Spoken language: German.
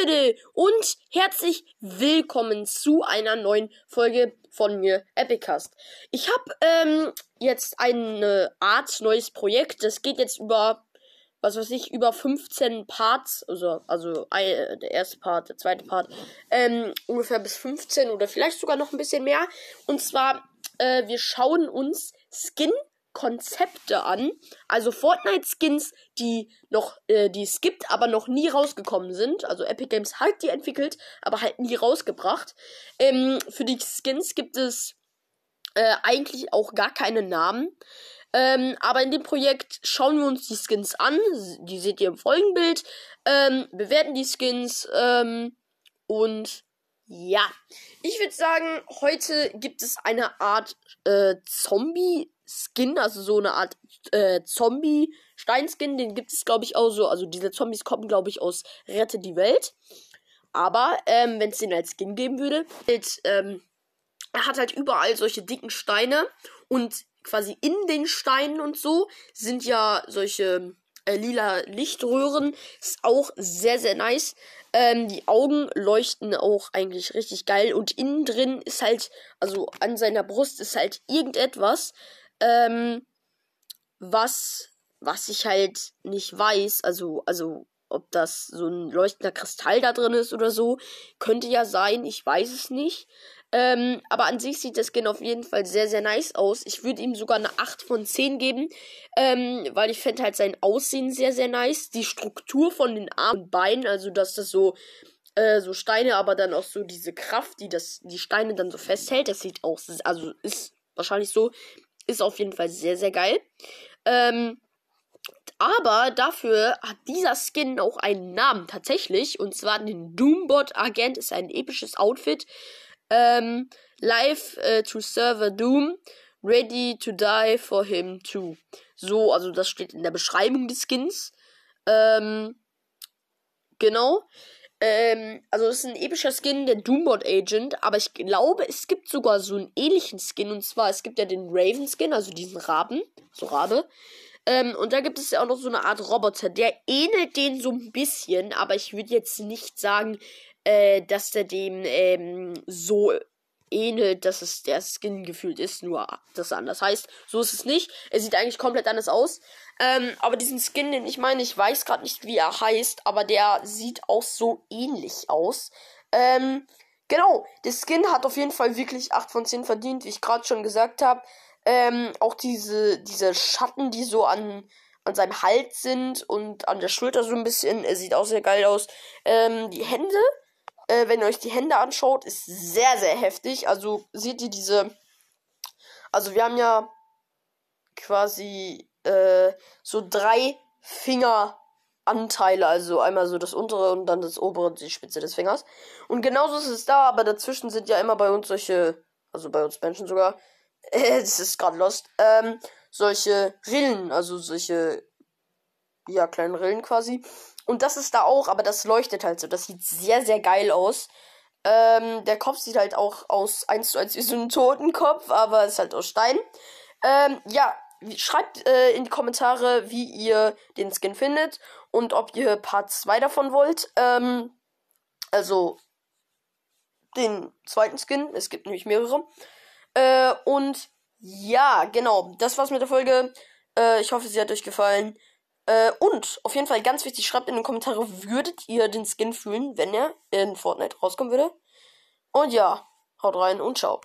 Leute und herzlich willkommen zu einer neuen Folge von mir, Epicast. Ich habe ähm, jetzt eine Art neues Projekt. Das geht jetzt über, was weiß ich, über 15 Parts, also, also äh, der erste Part, der zweite Part, ähm, ungefähr bis 15 oder vielleicht sogar noch ein bisschen mehr. Und zwar, äh, wir schauen uns Skin Konzepte an, also Fortnite-Skins, die noch, äh, die es gibt, aber noch nie rausgekommen sind. Also Epic Games hat die entwickelt, aber halt nie rausgebracht. Ähm, für die Skins gibt es äh, eigentlich auch gar keine Namen. Ähm, aber in dem Projekt schauen wir uns die Skins an. Die seht ihr im Folgenbild. Ähm, bewerten die Skins. Ähm, und ja, ich würde sagen, heute gibt es eine Art äh, Zombie Skin, also so eine Art äh, Zombie-Steinskin. Den gibt es, glaube ich, auch so. Also diese Zombies kommen, glaube ich, aus Rette die Welt. Aber ähm, wenn es den als Skin geben würde, halt, ähm, er hat halt überall solche dicken Steine und quasi in den Steinen und so sind ja solche äh, lila Lichtröhren. Ist auch sehr, sehr nice. Ähm, die Augen leuchten auch eigentlich richtig geil. Und innen drin ist halt, also an seiner Brust ist halt irgendetwas, ähm, was, was ich halt nicht weiß, also, also, ob das so ein leuchtender Kristall da drin ist oder so, könnte ja sein, ich weiß es nicht. Ähm, aber an sich sieht das Skin auf jeden Fall sehr, sehr nice aus. Ich würde ihm sogar eine 8 von 10 geben, ähm, weil ich fände halt sein Aussehen sehr, sehr nice. Die Struktur von den Armen und Beinen, also dass das so, äh, so Steine, aber dann auch so diese Kraft, die das, die Steine dann so festhält, das sieht auch, also ist wahrscheinlich so, ist auf jeden Fall sehr, sehr geil. Ähm, aber dafür hat dieser Skin auch einen Namen tatsächlich. Und zwar den Doombot Agent ist ein episches Outfit. Ähm, live äh, to Server Doom. Ready to die for him too. So, also das steht in der Beschreibung des Skins. Ähm, genau. Ähm, also es ist ein epischer Skin, der Doombot Agent, aber ich glaube, es gibt sogar so einen ähnlichen Skin und zwar, es gibt ja den Raven Skin, also diesen Raben, so Rabe. Ähm, und da gibt es ja auch noch so eine Art Roboter, der ähnelt den so ein bisschen, aber ich würde jetzt nicht sagen, äh, dass der dem ähm, so ähnelt, dass es der Skin gefühlt ist, nur das anders heißt. So ist es nicht. Er sieht eigentlich komplett anders aus. Ähm, aber diesen Skin, den ich meine, ich weiß gerade nicht, wie er heißt, aber der sieht auch so ähnlich aus. Ähm, genau, der Skin hat auf jeden Fall wirklich 8 von 10 verdient, wie ich gerade schon gesagt habe. Ähm, auch diese, diese Schatten, die so an, an seinem Hals sind und an der Schulter so ein bisschen, er sieht auch sehr geil aus. Ähm, die Hände äh, wenn ihr euch die Hände anschaut, ist sehr, sehr heftig. Also seht ihr diese. Also wir haben ja quasi äh, so drei Fingeranteile. Also einmal so das untere und dann das obere die Spitze des Fingers. Und genauso ist es da, aber dazwischen sind ja immer bei uns solche, also bei uns Menschen sogar, das ist gerade lost, ähm, solche Rillen, also solche, ja, kleinen Rillen quasi. Und das ist da auch, aber das leuchtet halt so. Das sieht sehr, sehr geil aus. Ähm, der Kopf sieht halt auch aus 1 zu 1 wie so ein Totenkopf, aber ist halt aus Stein. Ähm, ja, schreibt äh, in die Kommentare, wie ihr den Skin findet und ob ihr Part 2 davon wollt. Ähm, also den zweiten Skin. Es gibt nämlich mehrere. Äh, und ja, genau. Das war's mit der Folge. Äh, ich hoffe, sie hat euch gefallen. Äh, und auf jeden Fall ganz wichtig, schreibt in den Kommentare, würdet ihr den Skin fühlen, wenn er in Fortnite rauskommen würde? Und ja, haut rein und ciao.